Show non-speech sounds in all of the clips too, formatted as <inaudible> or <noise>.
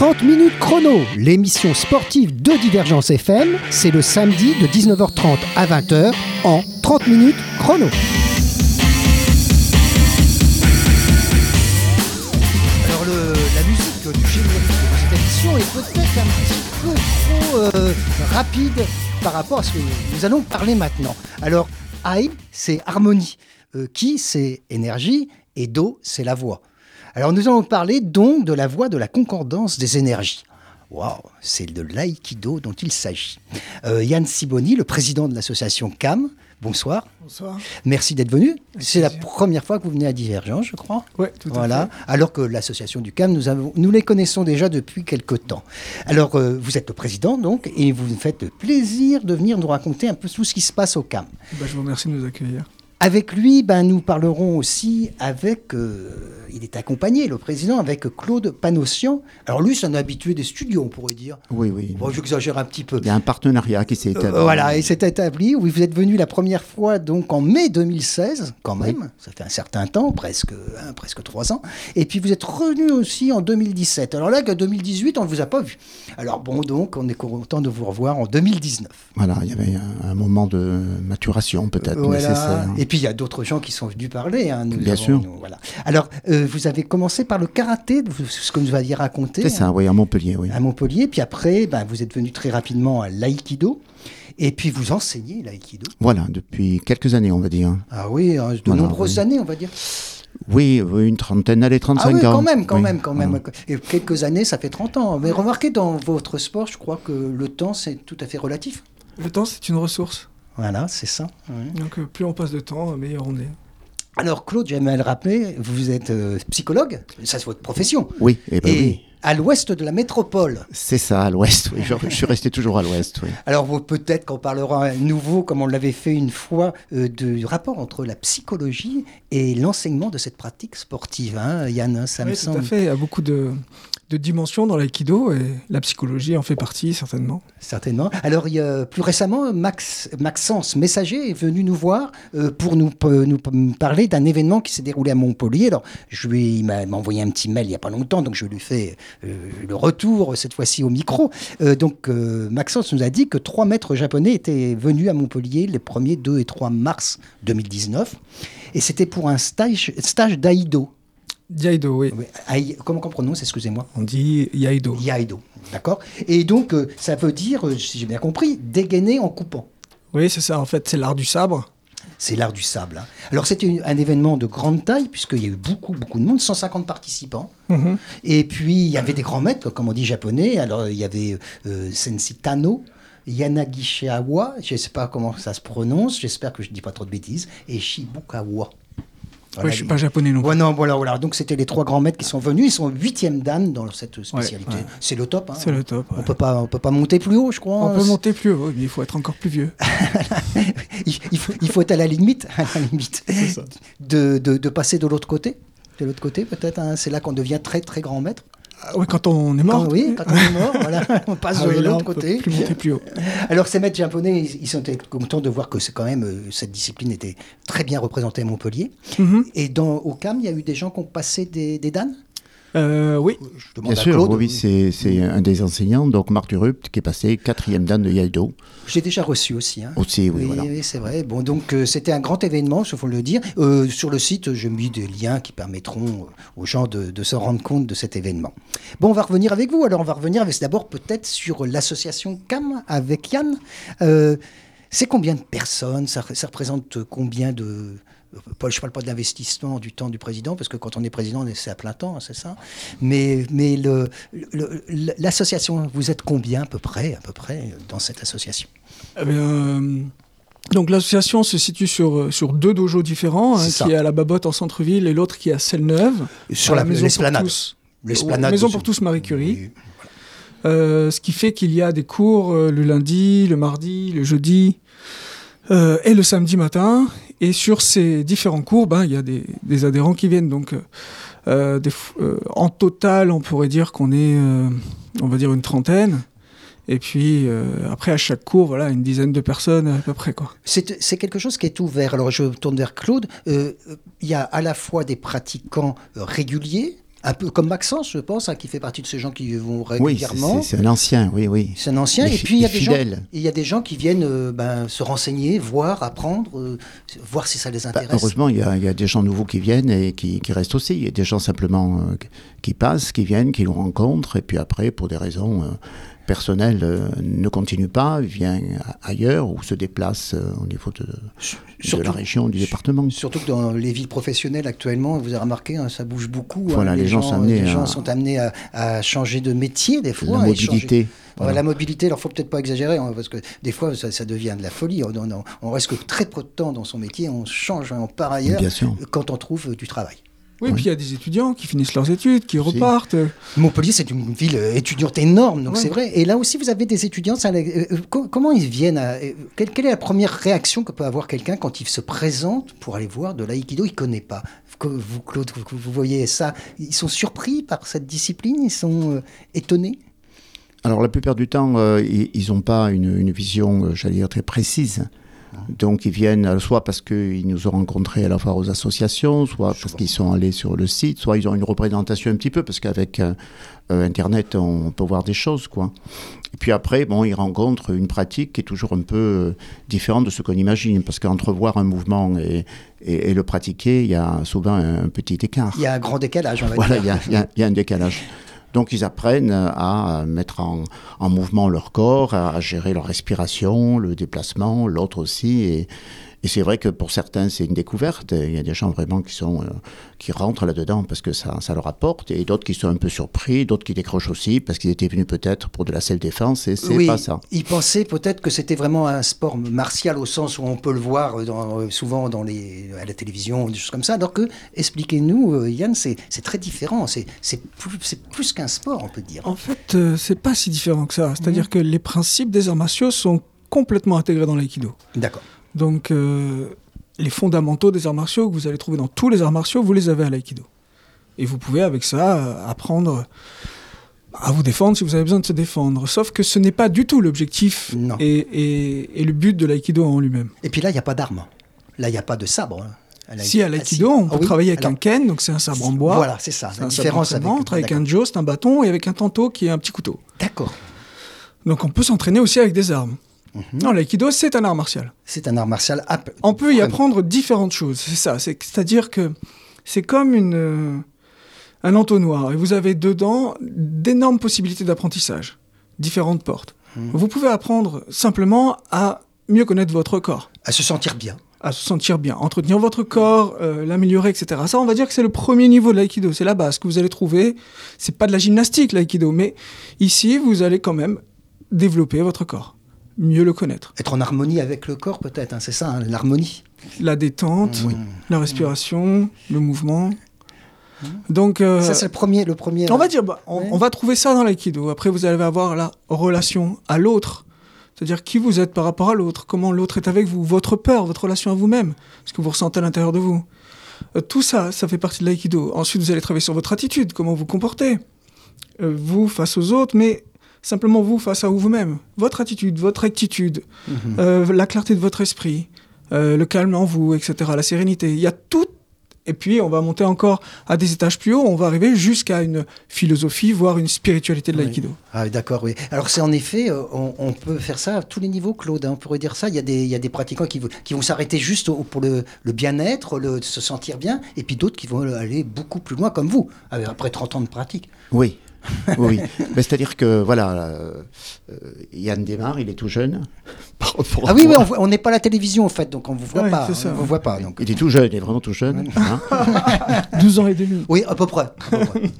30 minutes chrono, l'émission sportive de Divergence FM, c'est le samedi de 19h30 à 20h en 30 minutes chrono. Alors le- la musique du générique de cette émission est peut-être un petit peu trop euh, rapide par rapport à ce que nous allons parler maintenant. Alors I, c'est harmonie. Euh, qui, c'est énergie. Et Do, c'est la voix. Alors nous allons parler donc de la voix de la concordance des énergies. Waouh, c'est de l'aïkido dont il s'agit. Euh, Yann Siboni, le président de l'association CAM, bonsoir. Bonsoir. Merci d'être venu. C'est la première fois que vous venez à Divergence, je crois. Ouais, tout à Voilà. fait. Alors que l'association du CAM, nous, avons, nous les connaissons déjà depuis quelque temps. Alors, euh, vous êtes le président, donc, et vous nous faites le plaisir de venir nous raconter un peu tout ce qui se passe au CAM. Bah, je vous remercie de nous accueillir. Avec lui, ben, nous parlerons aussi avec. euh, il est accompagné, le président, avec Claude Panossian. Alors, lui, c'est un habitué des studios, on pourrait dire. Oui, oui. Bon, j'exagère un petit peu. Il y a un partenariat qui s'est établi. Euh, voilà, et c'est établi. Oui, vous êtes venu la première fois donc en mai 2016, quand même. Ça fait un certain temps, presque, hein, presque trois ans. Et puis vous êtes revenu aussi en 2017. Alors là, que 2018, on ne vous a pas vu. Alors bon, donc, on est content de vous revoir en 2019. Voilà, il y avait un, un moment de maturation peut-être Voilà. nécessaire. Et puis il y a d'autres gens qui sont venus parler. hein, nous Bien avons- sûr. nous, voilà. Alors, euh, vous avez commencé par le karaté, ce que vous aviez raconté. C'est ça, oui, à Montpellier, oui. à Montpellier. Puis après, ben, vous êtes venu très rapidement à l'aïkido. Et puis vous enseignez l'aïkido. Voilà, depuis quelques années, on va dire. Ah oui, hein, de Voilà, nombreuses oui. années, on va dire. Oui, une trentaine, allez, 35 Ah oui, ans. quand même, quand Oui, même, quand même. voilà. Et quelques années, ça fait 30 ans. Mais remarquez, dans votre sport, je crois que le temps, c'est tout à fait relatif. Le temps, c'est une ressource. Voilà, c'est ça. ouais. Donc, euh, plus on passe de temps, meilleur on est. Alors, Claude, j'aimerais le rappeler, vous êtes euh, psychologue, ça c'est votre profession. Oui, eh ben Et oui. à l'ouest de la métropole. C'est ça, à l'ouest, oui. Je, je suis resté toujours à l'ouest, oui. Alors peut-être qu'on parlera à nouveau, comme on l'avait fait une fois, euh, du rapport entre la psychologie et l'enseignement de cette pratique sportive. Hein, Yann, hein, ça me Oui, tout semble. à fait. Il y a beaucoup de, de dimensions dans l'aïkido et la psychologie en fait partie, certainement. Certainement. Alors, plus récemment, Max, Maxence Messager est venu nous voir euh, pour nous, p- nous parler d'un événement qui s'est déroulé à Montpellier. Alors, je lui, il m'a envoyé un petit mail il n'y a pas longtemps, donc je lui fais euh, le retour, cette fois-ci au micro. Euh, donc, euh, Maxence nous a dit que trois maîtres japonais étaient venus à Montpellier les 1er, 2 et 3 mars 2019. Et c'était pour un stage d'aïdo. Yaido, oui. Comment on prononce, excusez-moi On dit Yaido. Yaido, d'accord Et donc, euh, ça veut dire, euh, si j'ai bien compris, dégainer en coupant. Oui, c'est ça. En fait, c'est l'art du sabre. C'est l'art du sable. hein. Alors, c'était un événement de grande taille, puisqu'il y a eu beaucoup, beaucoup de monde, 150 participants. Mhm. Et puis, il y avait des grands maîtres, comme on dit japonais. Alors, il y avait euh, Sensei Tano, Yanagishiawa, je ne sais pas comment ça se prononce, j'espère que je ne dis pas trop de bêtises, et Shibukawa. Voilà, Ouais, je suis pas japonais non plus. Ouais, non, voilà, voilà. Donc, c'était les trois grands maîtres qui sont venus. Ils sont huitième dan dans cette spécialité. ouais. C'est le top. hein. C'est le top. On peut pas, on peut pas monter plus haut, je crois. On peut monter plus haut, mais il faut être encore plus vieux. <laughs> il, il faut, il faut être à la limite, à la limite <laughs> ça. de, de, de passer de l'autre côté. De l'autre côté, peut-être. hein. C'est là qu'on devient très, très grand maître. Ah oui, quand on est mort. Quand, oui, quand on est mort, voilà, <laughs> on passe Ah de oui, l'autre côté. Plus monter plus haut. Alors, ces maîtres japonais, ils, ils sont contents de voir que c'est quand même euh, cette discipline était très bien représentée à Montpellier. Mhm. Et dans, au CAM, il y a eu des gens qui ont passé des, des danes Euh, oui. Je demande Bien à sûr, Claude. oui, c'est un des enseignants, donc Marc Durupt, qui est passé quatrième dan de Yaido. J'ai déjà reçu aussi. hein. Aussi, oui, Oui, voilà. oui, c'est vrai. Bon, donc euh, c'était un grand événement, il faut le dire. Euh, sur le site, j'ai mis des liens qui permettront aux gens de, de se rendre compte de cet événement. Bon, on va revenir avec vous. Alors, on va revenir d'abord peut-être sur l'association CAM avec Yann. Euh, c'est combien de personnes? Ça, ça représente combien de je ne parle pas de l'investissement du temps du président, parce que quand on est président, c'est à plein temps, hein, c'est ça. Mais, mais le- le- l'association, vous êtes combien à peu près, à peu près dans cette association? Eh bien, euh, donc l'association se situe sur, euh, sur deux dojos différents, ça. qui est à la Babotte en centre-ville et l'autre qui est à Selle-Neuve. Sur la- maison pour tous. L'esplanade Maison pour tous Marie Curie. Euh, ce qui fait qu'il y a des cours euh, le lundi, le mardi, le jeudi euh, et le samedi matin. Et sur ces différents cours, ben, il y a des, adhérents qui viennent. Donc, euh, euh, en total, on pourrait dire qu'on est, on va dire, une trentaine. Et puis, après, à chaque cours, voilà, une dizaine de personnes à peu près. Quoi. C'est quelque chose qui est ouvert. Alors je tourne vers Claude. Il y a à la fois des pratiquants réguliers Un peu comme Maxence, je pense, hein, qui fait partie de ces gens qui vont Oui, régulièrement. c'est c'est un ancien, oui, oui. C'est un ancien. Et puis il y a des gens, il y a des gens qui viennent euh, ben, se renseigner, voir, apprendre, euh, voir si ça les Bah, intéresse. heureusement, il y, a, il y a des gens nouveaux qui viennent et qui, qui restent aussi. Il y a des gens simplement euh, qui passent, qui viennent, qui nous rencontrent, et puis après, pour des raisons euh, personnelles, euh, ne continuent pas, viennent a- ailleurs ou se déplacent euh, au niveau de, de la région, du département. Surtout que dans les villes professionnelles actuellement, vous avez remarqué, hein, ça bouge beaucoup. hein. Les gens sont à- sont amenés à, à changer de métier des fois. La mobilité. Voilà. La mobilité, alors faut peut-être pas exagérer, hein, parce que des fois ça, ça devient de la folie. On, on- on reste que très peu de temps dans son métier, on change, on part ailleurs Bien quand on trouve euh, du travail. Oui, puis il y a des étudiants qui finissent leurs études, qui repartent. Montpellier, c'est une ville euh, étudiante énorme, donc Ouais. c'est vrai. Et là aussi, vous avez des étudiants. ça, euh, co- comment ils viennent à- euh, quelle, quelle est la première réaction que peut avoir quelqu'un quand il se présente pour aller voir de l'aïkido? Il connaît pas. Que Vous, Claude, vous, vous voyez ça Ils sont surpris par cette discipline? Ils sont euh, étonnés? Alors, la plupart du temps, euh, ils n'ont pas une, une vision, j'allais dire, très précise. Donc, ils viennent euh, soit parce qu'ils nous ont rencontrés à la fois aux associations, soit parce qu'ils sont allés sur le site, soit ils ont une représentation un petit peu, parce qu'avec euh, euh, Internet, on peut voir des choses, quoi. Et puis après, bon, ils rencontrent une pratique qui est toujours un peu euh, différente de ce qu'on imagine, parce qu'entrevoir un mouvement et, et- et le pratiquer, il y a souvent un, un petit écart. Il y a un grand décalage, on va Voilà, dire. il a- il y a un décalage. Donc ils apprennent à mettre en, en mouvement leur corps, à, gérer leur respiration, le déplacement, l'autre aussi. Et c'est vrai que pour certains, c'est une découverte. Il y a des gens vraiment qui, sont, euh, qui rentrent là-dedans parce que ça, ça leur apporte. Et d'autres qui sont un peu surpris, d'autres qui décrochent aussi parce qu'ils étaient venus peut-être pour de la self-défense. Et c'est oui, pas ça. Ils pensaient peut-être que c'était vraiment un sport martial au sens où on peut le voir dans- euh, souvent dans les, à la télévision, des choses comme ça. Alors que, expliquez-nous, euh, Yann, c'est c'est très différent. C'est c'est plus, c'est plus qu'un sport, on peut dire. En fait, euh, c'est pas si différent que ça. C'est-à-dire que les principes des arts martiaux sont complètement intégrés dans l'aïkido. D'accord. Donc, euh, les fondamentaux des arts martiaux que vous allez trouver dans tous les arts martiaux, vous les avez à l'aïkido. Et vous pouvez, avec ça, euh, apprendre à vous défendre si vous avez besoin de se défendre. Sauf que ce n'est pas du tout l'objectif et, et- et le but de l'aïkido en lui-même. Et puis là, il n'y a pas d'armes. Là, il n'y a pas de sabre. hein. À Si à Ah, l'aïkido, si. on Ah peut oui, travailler avec alors, un ken, donc c'est un sabre en bois. Voilà, c'est ça. C'est La un différence sabre avec. avec un jo, c'est un bâton, et avec un tanto qui est un petit couteau. D'accord. Donc on peut s'entraîner aussi avec des armes. Mhm. Non, l'aïkido, c'est un art martial. C'est un art martial. On peut y apprendre différentes choses, c'est ça. c'est- C'est-à-dire que c'est comme une, euh, un entonnoir, et vous avez dedans d'énormes possibilités d'apprentissage, différentes portes. Mhm. Vous pouvez apprendre simplement à mieux connaître votre corps, À se sentir bien. à se sentir bien, entretenir votre corps, euh, l'améliorer, etc. Ça, on va dire que c'est le premier niveau de l'aïkido, c'est la base que vous allez trouver. C'est pas de la gymnastique l'aïkido, mais ici, vous allez quand même développer votre corps, mieux le connaître. Être en harmonie avec le corps, peut-être. hein, c'est ça, hein, l'harmonie. La détente, la respiration, le mouvement. Donc, euh, Ça, c'est le premier. Le premier on va dire, bah, on, Ouais. on va trouver ça dans l'aïkido. Après, vous allez avoir la relation à l'autre. C'est-à-dire qui vous êtes par rapport à l'autre, comment l'autre est avec vous, votre peur, votre relation à vous-même, ce que vous ressentez à l'intérieur de vous. Euh, tout ça, ça fait partie de l'aïkido. Ensuite, vous allez travailler sur votre attitude, comment vous vous comportez. Euh, vous face aux autres, mais simplement vous face à vous-même. Votre attitude, votre rectitude, Mhm. euh, la clarté de votre esprit, euh, le calme en vous, etc., la sérénité. Il y a tout. Et puis, on va monter encore à des étages plus hauts, on va arriver jusqu'à une philosophie, voire une spiritualité de Oui. l'aïkido. Ah, oui, d'accord, oui. Alors, c'est en effet, euh, on, on peut faire ça à tous les niveaux, Claude. hein, on pourrait dire ça. Il y a des, il y a des pratiquants qui, vont- qui vont s'arrêter juste au- pour le, le bien-être, le se sentir bien, et puis d'autres qui vont aller beaucoup plus loin, comme vous, après 30 ans de pratique. Oui. Oui, Mais c'est-à-dire que voilà, euh, Yann démarre, il est tout jeune. <laughs> Ah oui, on n'est pas à la télévision, en fait, donc on vous voit Ouais, pas. c'est ça. On vous voit pas. Donc. Il est tout jeune, il est vraiment tout jeune. hein. <laughs> 12 ans et demi. Oui, à peu près. à peu près. <laughs>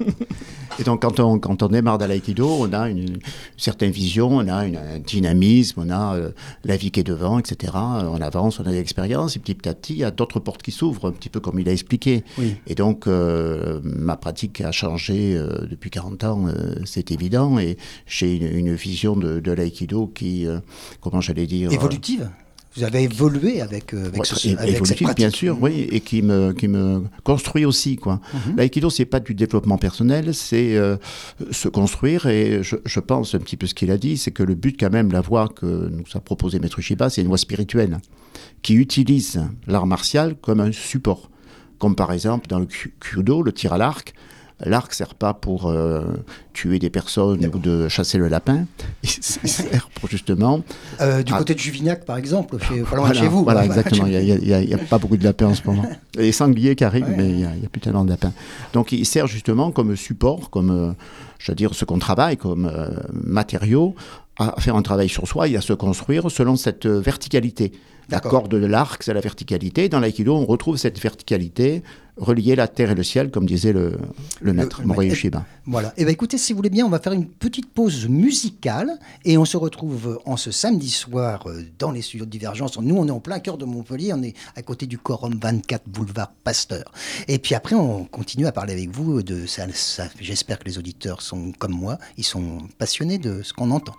Et donc, quand on, quand on démarre dans l'aïkido, on a une, une certaine vision, on a une- un dynamisme, on a euh, la vie qui est devant, etc. Euh, On avance, on a de l'expérience, et petit à petit, il y a d'autres portes qui s'ouvrent, un petit peu comme il a expliqué. Oui. Et donc, euh, ma pratique a changé euh, depuis 40 ans, euh, c'est évident, et j'ai une, une vision de, de l'aïkido qui, euh, comment j'allais dire... Évolutive. Vous avez évolué avec, euh, avec, Ouais, ce- avec évolutif, bien sûr, oui, et qui me, qui me construit aussi. quoi. Mhm. L'aïkido, c'est pas du développement personnel, c'est euh, se construire, et je, je pense un petit peu ce qu'il a dit, c'est que le but quand même, la voie que nous a proposé Maître Shiba, c'est une voie spirituelle, qui utilise l'art martial comme un support. Comme par exemple dans le kudo, le tir à l'arc, l'arc sert pas pour euh, tuer des personnes ou de chasser le lapin. <laughs> Il sert pour justement. Euh, du côté de Juvignac, par exemple, chez, voilà, chez vous. Voilà, <laughs> exactement. Il n'y a, pas beaucoup de lapins en ce moment. <laughs> Il y a des sangliers qui arrivent, mais il n'y a, a, plus tellement de lapins. Donc il sert justement comme support, comme, je veux dire, ce qu'on travaille, comme matériau à faire un travail sur soi et à se construire selon cette verticalité. La corde de l'arc, c'est la verticalité. Dans l'aïkido, on retrouve cette verticalité reliée la terre et le ciel, comme disait le, le maître Morihei Shiba. Voilà. Et eh bien écoutez, si vous voulez bien, on va faire une petite pause musicale et on se retrouve en ce samedi soir euh, dans les studios de Divergence. Nous, on est en plein cœur de Montpellier, on est à côté du Corum 24 boulevard Pasteur. Et puis après, on continue à parler avec vous de ça. ça J'espère que les auditeurs sont comme moi, ils sont passionnés de ce qu'on entend.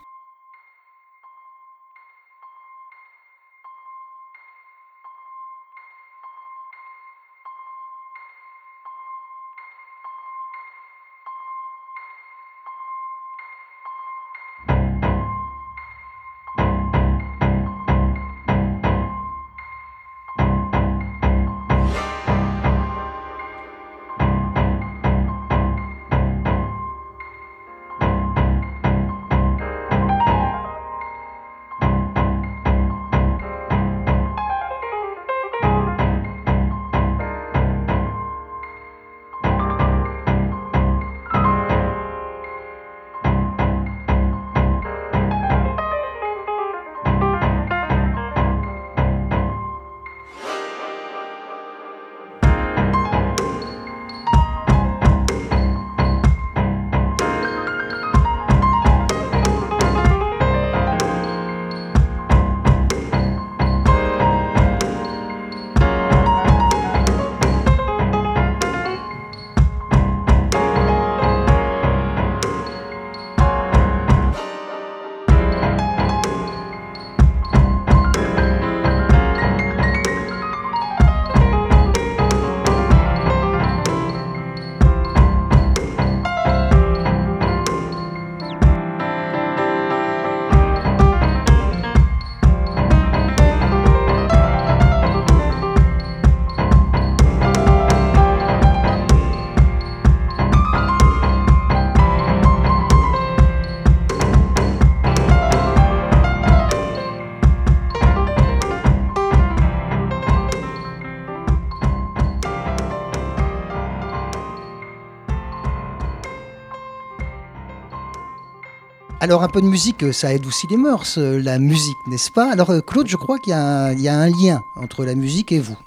Alors un peu de musique, ça aide aussi les mœurs, euh, la musique, n'est-ce pas? Alors euh, Claude, je crois qu'il y, a un lien entre la musique et vous.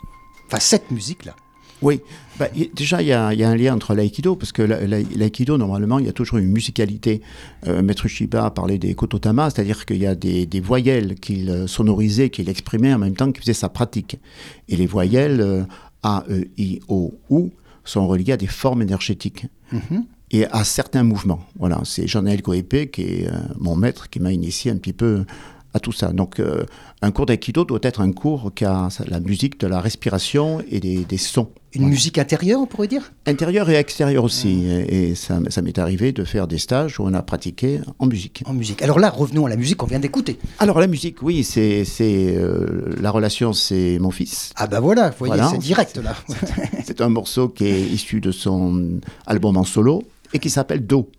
Enfin, cette musique-là. Oui, bah, déjà il y, a, un lien entre l'aïkido, parce que l'aïkido, normalement, il y a toujours une musicalité. Euh, Maître Shiba a parlé des kototama, c'est-à-dire qu'il y a des, voyelles qu'il sonorisait, qu'il exprimait en même temps qu'il faisait sa pratique. Et les voyelles A, E, I, O, U sont reliées à des formes énergétiques. Mm-hmm et à certains mouvements. Voilà, c'est Jean-Noël Coépé qui est euh, mon maître qui m'a initié un petit peu à tout ça. Donc, euh, un cours d'aïkido doit être un cours qui a la musique de la respiration et des, sons. Une musique intérieure, on pourrait dire? Intérieure et extérieure aussi. Ah. Et, ça, ça m'est arrivé de faire des stages où on a pratiqué en musique. En musique. Alors là, revenons à la musique qu'on vient d'écouter. Alors la musique, oui, c'est euh, la relation, c'est mon fils. Ah ben voilà, vous voyez, c'est direct là. c'est un morceau qui est issu de son album en solo et qui s'appelle Do.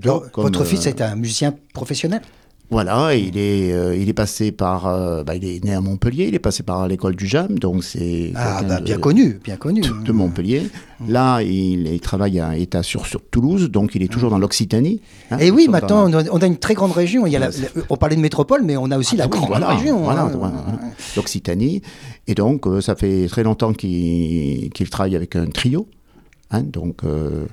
votre fils est un musicien professionnel voilà, il est, euh, il est passé par, euh, bah, il est né à Montpellier, il est passé par l'école du JAM, donc c'est ah, bah, bien connu, bien connu de, Montpellier. Mmh. Là, il, travaille à état sur, sur Toulouse, donc il est toujours mmh. dans l'Occitanie. Hein, et oui, maintenant on a une très grande région. Il y a on parlait de métropole, mais on a aussi ah, la grande région. Voilà, hein. l'Occitanie. Et donc, euh, ça fait très longtemps qu'il travaille avec un trio. Hein, donc euh,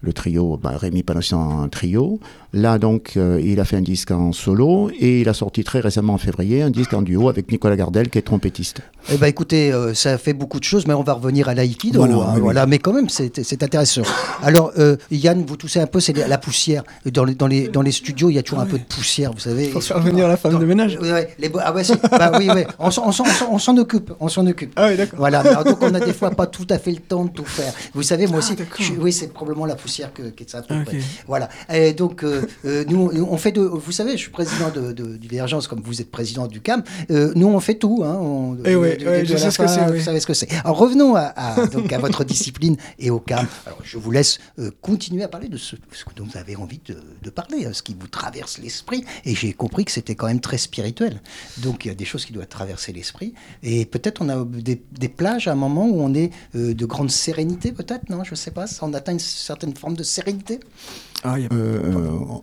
le trio, bah, Rémi Panassian un trio. Là donc euh, il a fait un disque en solo et il a sorti très récemment en février un disque en duo avec Nicolas Gardel qui est trompettiste. Eh ben écoutez, euh, ça fait beaucoup de choses, mais on va revenir à l'aïkido. Voilà, voilà, mais quand même c'est intéressant. Alors Yann, vous toussez un peu, c'est la poussière. Dans les, dans, les, dans les studios, il y a toujours un peu de poussière, vous savez. Pour faire venir la femme de ménage. les, ah ouais, bah, oui, oui, on s'en occupe, on s'en occupe. Ah oui, d'accord. Voilà, donc on a des fois pas tout à fait le temps de tout faire. Vous savez, moi aussi. Je- oui, c'est probablement la poussière que, qui est ça. Ok. Voilà. Et donc, euh, euh, nous, on fait de. Vous savez, je suis président de, de- Divergence, comme vous êtes président du CAM. Euh, nous, on fait tout. Hein, on- Eh ouais, je sais ce que c'est, Vous oui. savez ce que c'est. Alors, revenons à, à- donc, à votre discipline et au CAM. Alors, je vous laisse euh, continuer à parler de ce, ce dont vous avez envie de, de parler, hein, ce qui vous traverse l'esprit. Et j'ai compris que c'était quand même très spirituel. Donc, il y a des choses qui doivent traverser l'esprit. Et peut-être on a des, des plages à un moment où on est de grande sérénité, peut-être, non? Je sais pas. On atteint une certaine forme de sérénité. Ah, a- Euh,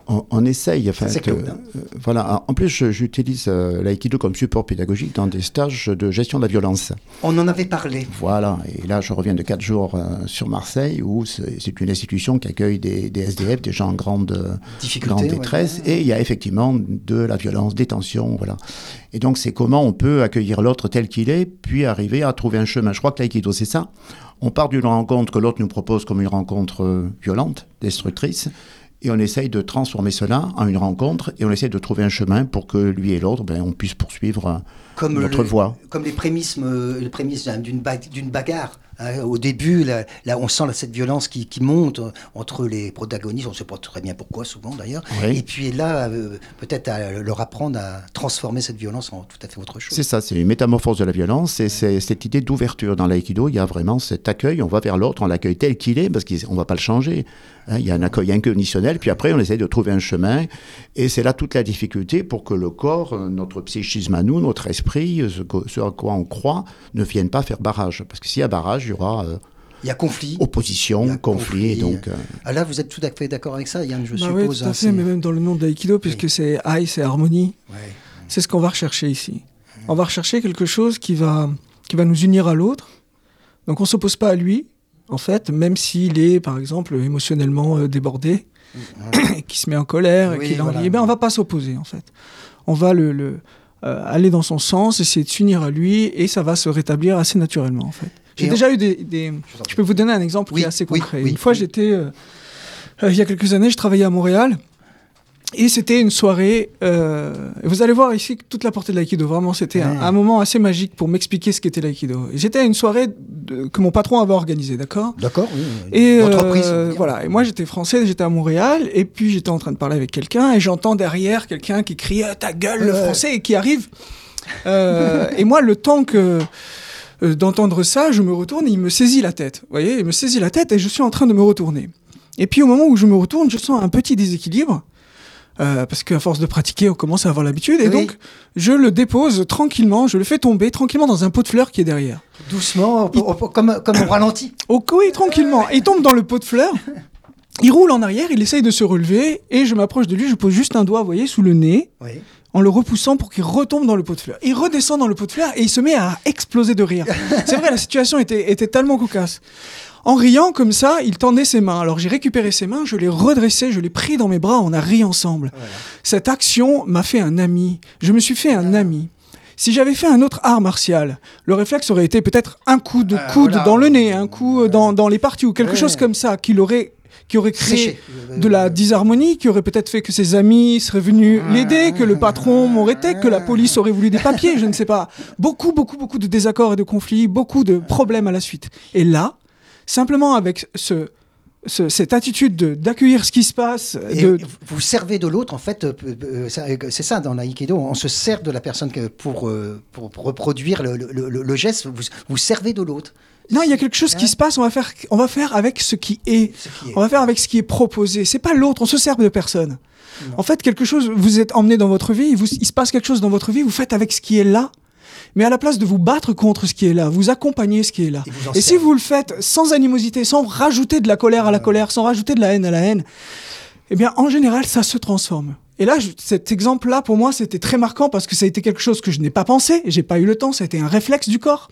on, on essaye. C'est de- Claude, hein. euh, voilà. En plus, j'utilise euh, l'aïkido comme support pédagogique dans des stages de gestion de la violence. On en avait parlé. Voilà. Et là, je reviens de quatre jours euh, sur Marseille, où c'est une institution qui accueille des, des SDF, des gens en grande, euh, Difficulté, grande ouais. détresse, et il y a effectivement de la violence, des tensions, voilà. Et donc, c'est comment on peut accueillir l'autre tel qu'il est, puis arriver à trouver un chemin. Je crois que l'aïkido, c'est ça. On part d'une rencontre que l'autre nous propose comme une rencontre euh, violente, destructrice, et on essaye de transformer cela en une rencontre, et on essaye de trouver un chemin pour que lui et l'autre, ben, on puisse poursuivre euh, Comme notre le- voie. Comme les prémices, euh, les prémices d'un- d'une ba- d'une bagarre. hein. au début, là, là, on sent cette violence qui, qui monte euh, entre les protagonistes. On ne sait pas très bien pourquoi, souvent d'ailleurs. Oui. Et puis là, euh, peut-être à leur apprendre à transformer cette violence en tout à fait autre chose. C'est ça, c'est une métamorphose de la violence et c'est cette idée d'ouverture. Dans l'aïkido, il y a vraiment cet accueil, on va vers l'autre, on l'accueille tel qu'il est parce qu'on ne va pas le changer. Hein, il y a un accueil inconditionnel, puis après on essaie de trouver un chemin et c'est là toute la difficulté pour que le corps, euh, notre psychisme à nous, notre esprit, euh, ce, que- ce à quoi on croit, ne vienne pas faire barrage. Parce que s'il y a barrage, il y aura euh, Il y a conflit. opposition, a conflit. et donc, euh, Ah, là, vous êtes tout à fait d'accord avec ça, Yann, je Bah oui, suppose. tout à hein, fait, mais même dans le nom de l'aïkido, puisque c'est aïe, c'est harmonie, Ouais. c'est ce qu'on va rechercher ici. On va rechercher quelque chose qui va, qui va nous unir à l'autre. Donc on ne s'oppose pas à lui, en fait, même s'il est, par exemple, émotionnellement euh, débordé, et <coughs> qui se met en colère, et Oui, qu'il a voilà. Eh ben, on va pas s'opposer, en fait. On va le, le, euh, aller dans son sens, essayer de s'unir à lui, et ça va se rétablir assez naturellement, en fait. J'ai Et déjà eu des, des- Je peux vous donner un exemple Oui, qui est assez concret. oui, Une fois, j'étais. euh, euh, il y a quelques années, je travaillais à Montréal. Et c'était une soirée. euh, vous allez voir ici toute la portée de l'aïkido. Vraiment, c'était un, Ouais. un moment assez magique pour m'expliquer ce qu'était l'aïkido. Et J'étais à une soirée de- que mon patron avait organisée, d'accord? D'accord, oui. et Entreprise, euh, voilà. Et moi, j'étais français, j'étais à Montréal, et puis j'étais en train de parler avec quelqu'un, et j'entends derrière quelqu'un qui crie Ah, ta gueule, le français, et qui arrive. Euh, <laughs> et moi, le temps que euh, d'entendre ça, je me retourne, et il me saisit la tête. Vous voyez, il me saisit la tête, et je suis en train de me retourner. Et puis au moment où je me retourne, je sens un petit déséquilibre. Euh, parce qu'à force de pratiquer, on commence à avoir l'habitude. Et Oui. donc, je le dépose tranquillement, je le fais tomber tranquillement dans un pot de fleurs qui est derrière. Doucement, comme, comme au ralenti. <coughs> Oh, oui, tranquillement. Il tombe dans le pot de fleurs. Il roule en arrière, il essaye de se relever, et je m'approche de lui, je pose juste un doigt, vous voyez, sous le nez, Oui. en le repoussant pour qu'il retombe dans le pot de fleurs. Il redescend dans le pot de fleurs et il se met à exploser de rire. <laughs> C'est vrai, la situation était, était tellement cocasse. En riant comme ça, il tendait ses mains. Alors j'ai récupéré ses mains, je l'ai redressé, je l'ai pris dans mes bras, on a ri ensemble. Voilà. Cette action m'a fait un ami. Je me suis fait un ami. Si j'avais fait un autre art martial, le réflexe aurait été peut-être un coup de Ah, coude voilà. dans le nez, un coup euh, dans, dans les parties ou quelque Ouais. chose comme ça qui l'aurait qui aurait créé de la disharmonie, qui aurait peut-être fait que ses amis seraient venus l'aider, que le patron m'aurait été, que la police aurait voulu des papiers, je ne sais pas. Beaucoup, beaucoup, beaucoup de désaccords et de conflits, beaucoup de problèmes à la suite. Et là, simplement avec ce, ce- cette attitude de- d'accueillir ce qui se passe, Et de, vous servez de l'autre, en fait, euh, euh, ça- c'est ça dans l'aïkido, on se sert de la personne pour, euh, pour, pour reproduire le, le- le- le geste, vous, vous servez de l'autre. Non, il y a quelque chose qui se passe, on va faire, on va faire avec ce qui est. Ce qui est. On va faire avec ce qui est proposé. C'est pas l'autre, on se sert de personne. En fait, quelque chose, vous êtes emmené dans votre vie, vous- il se passe quelque chose dans votre vie, vous faites avec ce qui est là. Mais à la place de vous battre contre ce qui est là, vous accompagnez ce qui est là. Et si vous le faites sans animosité, sans rajouter de la colère à la colère, sans rajouter de la haine à la haine, eh bien, en général, ça se transforme. Et là, je- cet exemple-là, pour moi, c'était très marquant parce que ça a été quelque chose que je n'ai pas pensé, j'ai pas eu le temps, ça a été un réflexe du corps.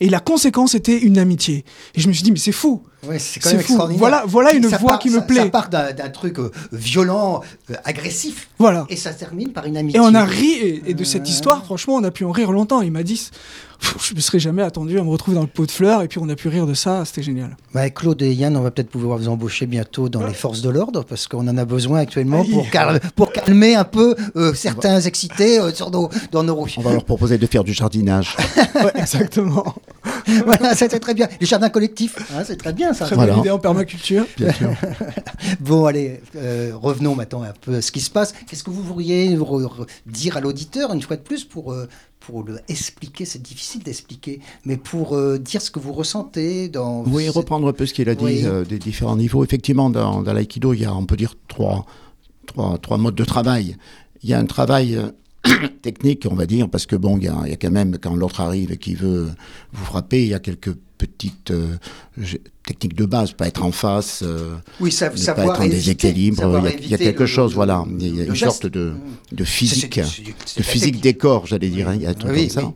Et la conséquence était une amitié. Et je me suis dit, mais c'est fou. Ouais, c'est quand même fou. extraordinaire. Voilà- voilà une Ça voix part- qui me ça- plaît. Ça part d'un truc euh, violent, euh, agressif, Voilà. et ça termine par une amitié. Et on a ri, et, et de cette histoire, franchement, on a pu en rire longtemps. Il m'a dit, je me serais jamais attendu à me retrouver dans le pot de fleurs, et puis on a pu rire de ça, c'était génial. Ouais, Claude et Yann, on va peut-être pouvoir vous embaucher bientôt dans les forces de l'ordre, parce qu'on en a besoin actuellement Aïe. pour, cal- pour calmer un peu euh, certains excités euh, sur nos, dans nos rues. on va leur proposer de faire du jardinage. <laughs> Ouais, exactement. <laughs> voilà, c'était très bien. Les jardins collectifs, hein, c'est très bien ça. Très Voilà. bonne idée en permaculture. <laughs> Bien sûr. Bon, allez, euh, revenons maintenant un peu à ce qui se passe. Qu'est-ce que vous voudriez re- re- dire à l'auditeur, une fois de plus, pour, euh, pour le expliquer C'est difficile d'expliquer, mais pour euh, dire ce que vous ressentez dans. Oui, cette- reprendre un peu ce qu'il a dit Oui. euh, des différents niveaux. Effectivement, dans, dans l'aïkido, il y a, on peut dire, trois, trois, trois modes de travail. Il y a un travail <coughs> technique, on va dire, parce que bon, il y a, quand même, quand l'autre arrive et qui veut vous frapper, il y a quelques petites euh, techniques de base, pas être en face, euh, Oui, sa- ne pas être en déséquilibre. Il y a, y quelque le- chose, le- voilà. Il y a une geste. sorte de, de C'est- physique. de physique technique. des corps, j'allais dire. hein, il y a Oui, comme ça. oui.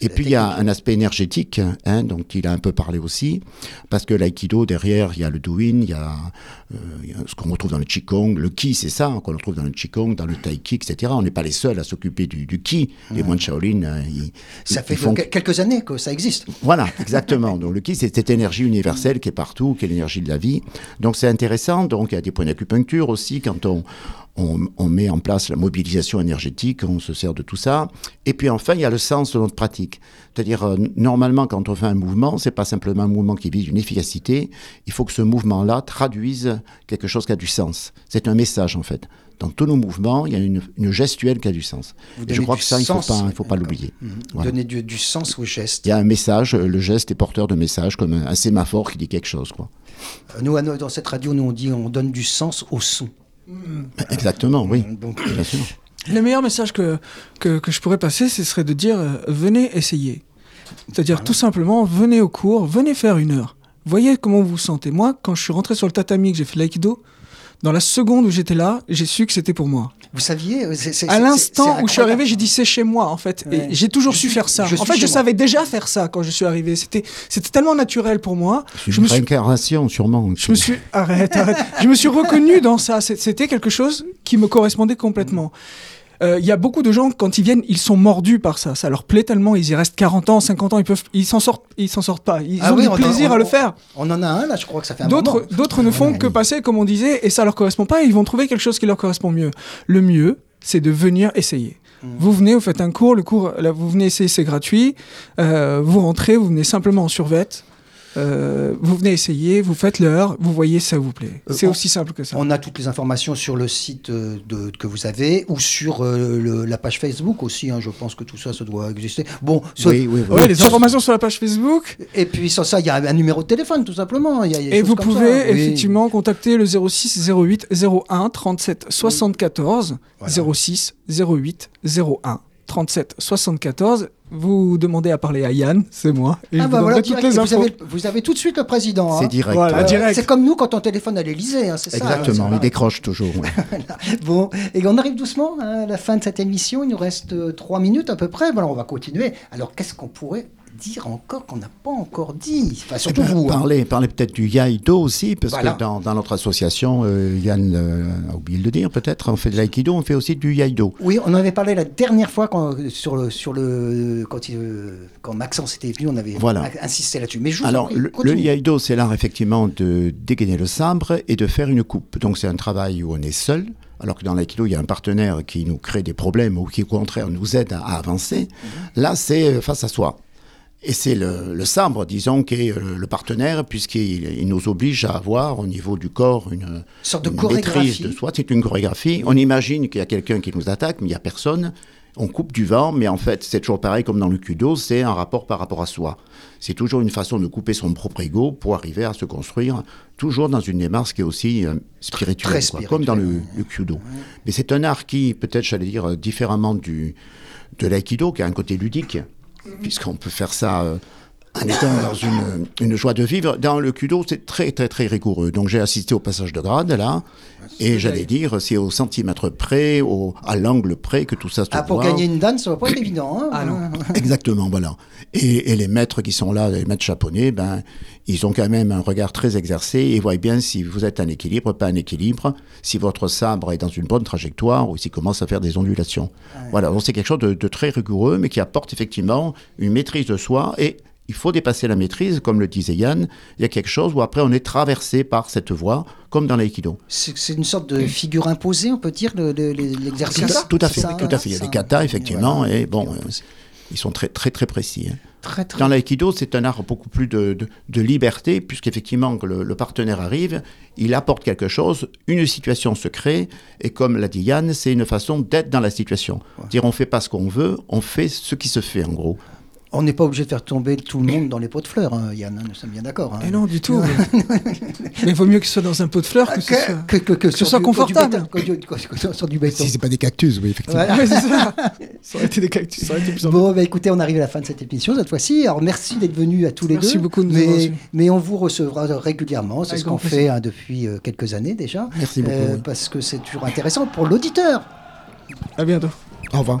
Et puis il y a technique. un aspect énergétique, hein, dont il a un peu parlé aussi, parce que l'aïkido, derrière, il y a le douyin, il y a, euh, il y a ce qu'on retrouve dans le qigong, le ki, c'est ça, qu'on retrouve dans le qigong, dans le tai chi, etc. On n'est pas les seuls à s'occuper du, du ki. Les moines Shaolin, euh, ils, Ça ils fait font quelques années que ça existe. voilà, exactement. Le ki, c'est cette énergie universelle qui est partout, qui est l'énergie de la vie. Donc c'est intéressant. Donc il y a des points d'acupuncture aussi quand on, on, on met en place la mobilisation énergétique, on se sert de tout ça. Et puis enfin, il y a le sens de notre pratique. C'est-à-dire, euh, normalement, quand on fait un mouvement, c'est pas simplement un mouvement qui vise une efficacité. Il faut que ce mouvement-là traduise quelque chose qui a du sens. C'est un message en fait. Dans tous nos mouvements, il y a une, une gestuelle qui a du sens. Vous Et je crois que ça, il faut sens. pas, il faut pas l'oublier. Mhm. Voilà. Donner du, du sens au geste. Il y a un message, euh, le geste est porteur de message, comme un, un sémaphore qui dit quelque chose. Quoi. Euh, Nous, à nous, dans cette radio, nous, on dit on donne du sens au son. Exactement, oui. Donc, Bien sûr. Le meilleur message que, que, que je pourrais passer, ce serait de dire euh, venez essayer. C'est-à-dire tout simplement, venez au cours, venez faire une heure. Voyez comment vous vous sentez. Moi, quand je suis rentré sur le tatami, que j'ai fait l'aïkido, dans la seconde où j'étais là, j'ai su que c'était pour moi. Vous saviez, euh, À l'instant où je suis arrivé, j'ai dit c'est chez moi en fait. Ouais. Et j'ai toujours Je su suis- faire ça. En fait, je moi. savais déjà faire ça quand je suis arrivé. C'était c'était tellement naturel pour moi. Je une me suis réincarnation, sûrement. je me suis arrête, arrête. Je me suis reconnu dans ça. C'était quelque chose qui me correspondait complètement. Il y a beaucoup de gens quand ils viennent, ils sont mordus par ça. Ça leur plaît tellement. Ils y restent 40 ans, 50 ans. Ils peuvent, ils s'en sortent, ils s'en sortent pas. Ils Ah ont oui, du on plaisir on- à le faire. On en a un là, je crois que ça fait un D'autres, d'autres ne font que passer, comme on disait, et ça leur correspond pas. Et ils vont trouver quelque chose qui leur correspond mieux. Le mieux, c'est de venir essayer. Mm. Vous venez, vous faites un cours, le cours, là, vous venez essayer, c'est gratuit. Euh, vous rentrez, vous venez simplement en survette. Euh, vous venez essayer, vous faites l'heure, vous voyez si ça vous plaît. Euh, C'est on- aussi simple que ça. On a toutes les informations sur le site euh, de, que vous avez ou sur euh, le- la page Facebook aussi. hein, je pense que tout ça, ça doit exister. Bon, Oui, oui, oui. Ouais, les informations sur la page Facebook. et puis sans ça, il y a un numéro de téléphone tout simplement. Il y a- il y a des Et vous pouvez ça. Effectivement contacter le 06 08 01 37 74. Voilà. 06 08 01 37 74. Vous demandez à parler à Yann, c'est moi. Et Ah je bah vous voilà, direct, toutes les vous, avez, vous avez tout de suite le président. C'est hein. direct. Voilà, ouais. Euh, direct. C'est comme nous quand on téléphone à l'Elysée, hein, c'est ça. Exactement, hein, il c'est décroche toujours. ouais. <laughs> Bon, et on arrive doucement hein, à la fin de cette émission. Il nous reste euh, trois minutes à peu près. Voilà, on va continuer. Alors, qu'est-ce qu'on pourrait dire encore qu'on n'a pas encore dit Enfin, Eh surtout ben, vous. hein. parler, parler peut-être du Yaido aussi, parce Voilà. que dans, dans notre association, euh, Yann euh, a oublié de le dire peut-être, on fait de l'aïkido, on fait aussi du Yaido. Oui, on en avait parlé la dernière fois quand, sur le, sur le, quand, il, quand Maxence était venu, on avait Voilà. insisté là-dessus. Mais je Alors, le, le. Yaido, c'est l'art effectivement de dégainer le sabre et de faire une coupe. Donc, c'est un travail où on est seul, alors que dans l'aïkido, il y a un partenaire qui nous crée des problèmes ou qui, au contraire, nous aide à, à avancer. Là, c'est euh, face à soi. Et c'est le, le sabre, disons, qui est euh, le partenaire, puisqu'il il nous oblige à avoir au niveau du corps une, sorte de une chorégraphie. maîtrise de soi. C'est une chorégraphie. On imagine qu'il y a quelqu'un qui nous attaque, mais il n'y a personne. On coupe du vent, mais en fait, c'est toujours pareil comme dans le kudo, c'est un rapport par rapport à soi. C'est toujours une façon de couper son propre ego pour arriver à se construire, toujours dans une démarche qui est aussi euh, spirituelle, Très quoi, spirituelle, comme dans le, le kudo. Mais c'est un art qui, peut-être, j'allais dire, euh, différemment du, de l'aïkido, qui a un côté ludique, puisqu'on peut faire ça euh, en étant dans une, une joie de vivre. Dans le kudo, c'est très, très, très rigoureux. Donc, j'ai assisté au passage de grade, là, et j'allais dire, c'est au centimètre près, au, à l'angle près que tout ça se Ah, pour voit. gagner une danse, ça va pas être évident. Hein Ah non. <laughs> Exactement, voilà. Et, et les maîtres qui sont là, les maîtres japonais, ben, ils ont quand même un regard très exercé et voient bien si vous êtes en équilibre, pas en équilibre, si votre sabre est dans une bonne trajectoire ou s'il commence à faire des ondulations. Voilà, donc c'est quelque chose de, de très rigoureux, mais qui apporte effectivement une maîtrise de soi et il faut dépasser la maîtrise, comme le disait Yann. Il y a quelque chose où après on est traversé par cette voie, comme dans l'aïkido. C'est c'est une sorte de figure imposée, on peut dire, le- le- le- l'exercice. Tout, à- tout à fait, tout à fait. Il y a des katas, effectivement, Voilà. et bon, euh, ils sont très, très, très précis. hein. Très, très... Dans l'aïkido, c'est un art beaucoup plus de, de, de liberté, puisqu'effectivement, que le, le, partenaire arrive, il apporte quelque chose, une situation se crée, et comme l'a dit Yann, c'est une façon d'être dans la situation. Ouais. Dire on fait pas ce qu'on veut, on fait ce qui se fait en gros. On n'est pas obligé de faire tomber tout le monde dans les pots de fleurs, hein, Yann, hein, nous sommes bien d'accord. Hein. Et non, du tout. mais il vaut mieux que ce soit dans un pot de fleurs que, que, ce soit, que, que, que ce soit du, confortable. sur du béton. Si c'est pas des cactus, oui, effectivement. Ouais, c'est ça. ça aurait été des cactus. Ça aurait été plus bon, bah, écoutez, on arrive à la fin de cette émission cette fois-ci. Alors merci d'être venus à tous les merci deux. Merci beaucoup de nous mais, avoir mais on vous recevra régulièrement. C'est ce qu'on fait hein, depuis euh, quelques années déjà. Merci beaucoup. Euh, oui. Parce que c'est toujours intéressant pour l'auditeur. À bientôt. Au revoir.